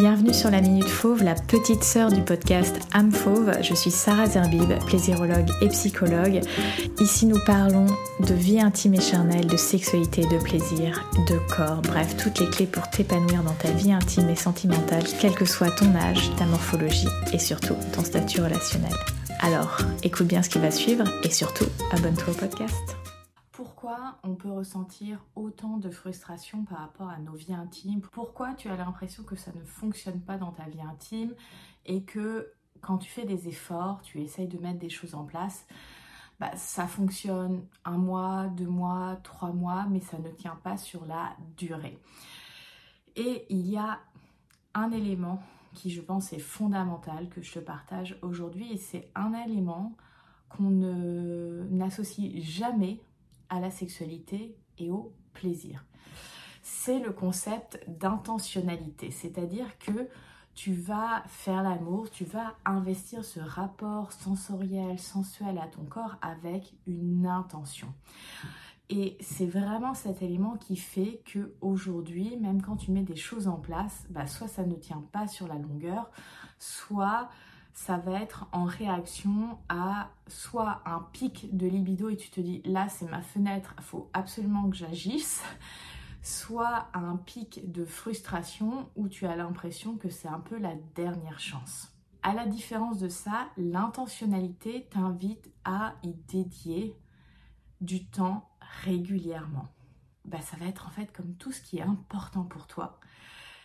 Bienvenue sur la Minute Fauve, la petite sœur du podcast Âme Fauve. Je suis Sarah Zerbib, plaisirologue et psychologue. Ici, nous parlons de vie intime et charnelle, de sexualité, de plaisir, de corps, bref, toutes les clés pour t'épanouir dans ta vie intime et sentimentale, quel que soit ton âge, ta morphologie et surtout ton statut relationnel. Alors, écoute bien ce qui va suivre et surtout, abonne-toi au podcast on peut ressentir autant de frustration par rapport à nos vies intimes? Pourquoi tu as l'impression que ça ne fonctionne pas dans ta vie intime et que quand tu fais des efforts, tu essayes de mettre des choses en place, bah, ça fonctionne un mois, deux mois, trois mois, mais ça ne tient pas sur la durée? Et il y a un élément qui je pense est fondamental que je te partage aujourd'hui et c'est un élément qu'on n'associe jamais à la sexualité et au plaisir. C'est le concept d'intentionnalité, c'est-à-dire que tu vas faire l'amour, tu vas investir ce rapport sensoriel, sensuel à ton corps avec une intention. Et c'est vraiment cet élément qui fait que aujourd'hui, même quand tu mets des choses en place, bah soit ça ne tient pas sur la longueur, soit ça va être en réaction à soit un pic de libido et tu te dis là c'est ma fenêtre, faut absolument que j'agisse, soit un pic de frustration où tu as l'impression que c'est un peu la dernière chance. À la différence de ça, l'intentionnalité t'invite à y dédier du temps régulièrement. Bah, ça va être en fait comme tout ce qui est important pour toi.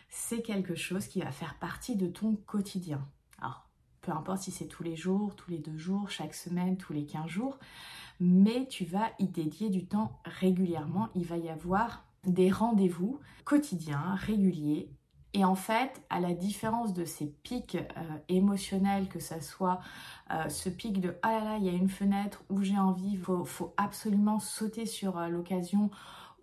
C'est quelque chose qui va faire partie de ton quotidien. Alors, peu importe si c'est tous les jours, tous les deux jours, chaque semaine, tous les 15 jours, mais tu vas y dédier du temps régulièrement. Il va y avoir des rendez-vous quotidiens, réguliers. Et en fait, à la différence de ces pics euh, émotionnels, que ça soit euh, ce pic de ah là là, il y a une fenêtre où j'ai envie, il faut, absolument sauter sur euh, l'occasion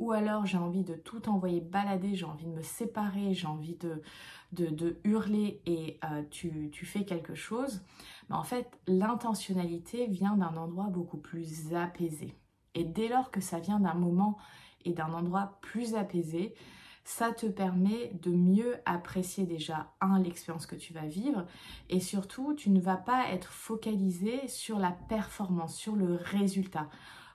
ou alors j'ai envie de tout envoyer balader, j'ai envie de me séparer, j'ai envie de, hurler et euh, tu, fais quelque chose, mais en fait l'intentionnalité vient d'un endroit beaucoup plus apaisé. Et dès lors que ça vient d'un moment et d'un endroit plus apaisé, ça te permet de mieux apprécier déjà, un, l'expérience que tu vas vivre, et surtout, tu ne vas pas être focalisé sur la performance, sur le résultat.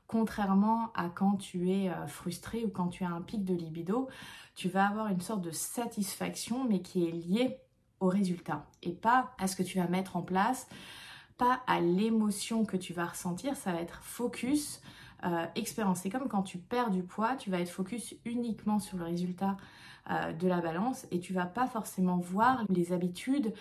Contrairement à quand tu es euh, frustré ou quand tu as un pic de libido, tu vas avoir une sorte de satisfaction mais qui est liée au résultat et pas à ce que tu vas mettre en place, pas à l'émotion que tu vas ressentir, ça va être focus, euh. C'est comme quand tu perds du poids, tu vas être focus uniquement sur le résultat euh, de la balance et tu vas pas forcément voir les habitudes,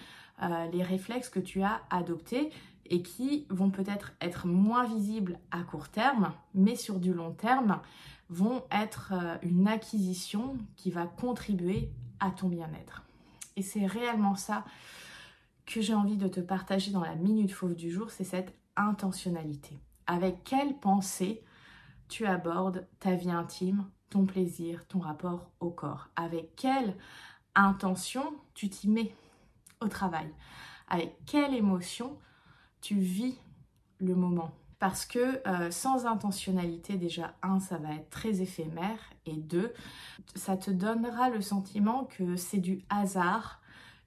les réflexes que tu as adoptés et qui vont peut-être être moins visibles à court terme, mais sur du long terme vont être euh, une acquisition qui va contribuer à ton bien-être. Et c'est réellement ça que j'ai envie de te partager dans la minute fauve du jour, c'est cette intentionnalité. Avec quelle pensée tu abordes ta vie intime, ton plaisir, ton rapport au corps? Avec quelle intention tu t'y mets au travail? Avec quelle émotion tu vis le moment? Parce que euh, sans intentionnalité, déjà, un, ça va être très éphémère, et deux, ça te donnera le sentiment que c'est du hasard,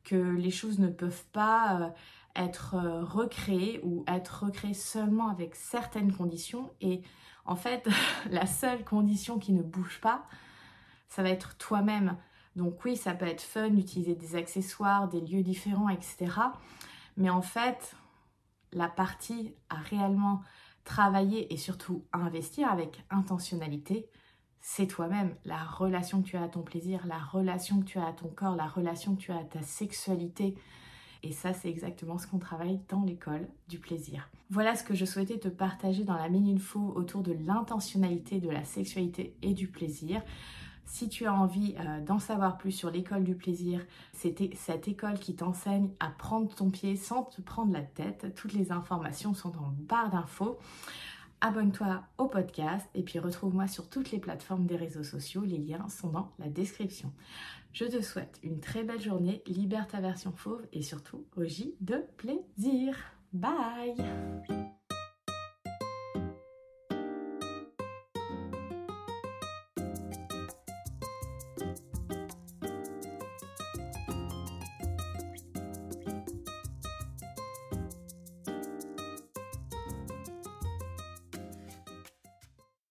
que les choses ne peuvent pas euh, être euh, recréées ou être recréées seulement avec certaines conditions. Et en fait, la seule condition qui ne bouge pas, ça va être toi-même. Donc oui, ça peut être fun d'utiliser des accessoires, des lieux différents, etc. Mais en fait, la partie à réellement travailler et surtout investir avec intentionnalité, c'est toi-même, la relation que tu as à ton plaisir, la relation que tu as à ton corps, la relation que tu as à ta sexualité. Et ça, c'est exactement ce qu'on travaille dans l'école du plaisir. Voilà ce que je souhaitais te partager dans la mini info autour de l'intentionnalité, de la sexualité et du plaisir. Si tu as envie euh, d'en savoir plus sur l'école du plaisir, c'est cette école qui t'enseigne à prendre ton pied sans te prendre la tête. Toutes les informations sont en barre d'infos. Abonne-toi au podcast et puis retrouve-moi sur toutes les plateformes des réseaux sociaux. Les liens sont dans la description. Je te souhaite une très belle journée, libère ta version fauve et surtout au de plaisir. Bye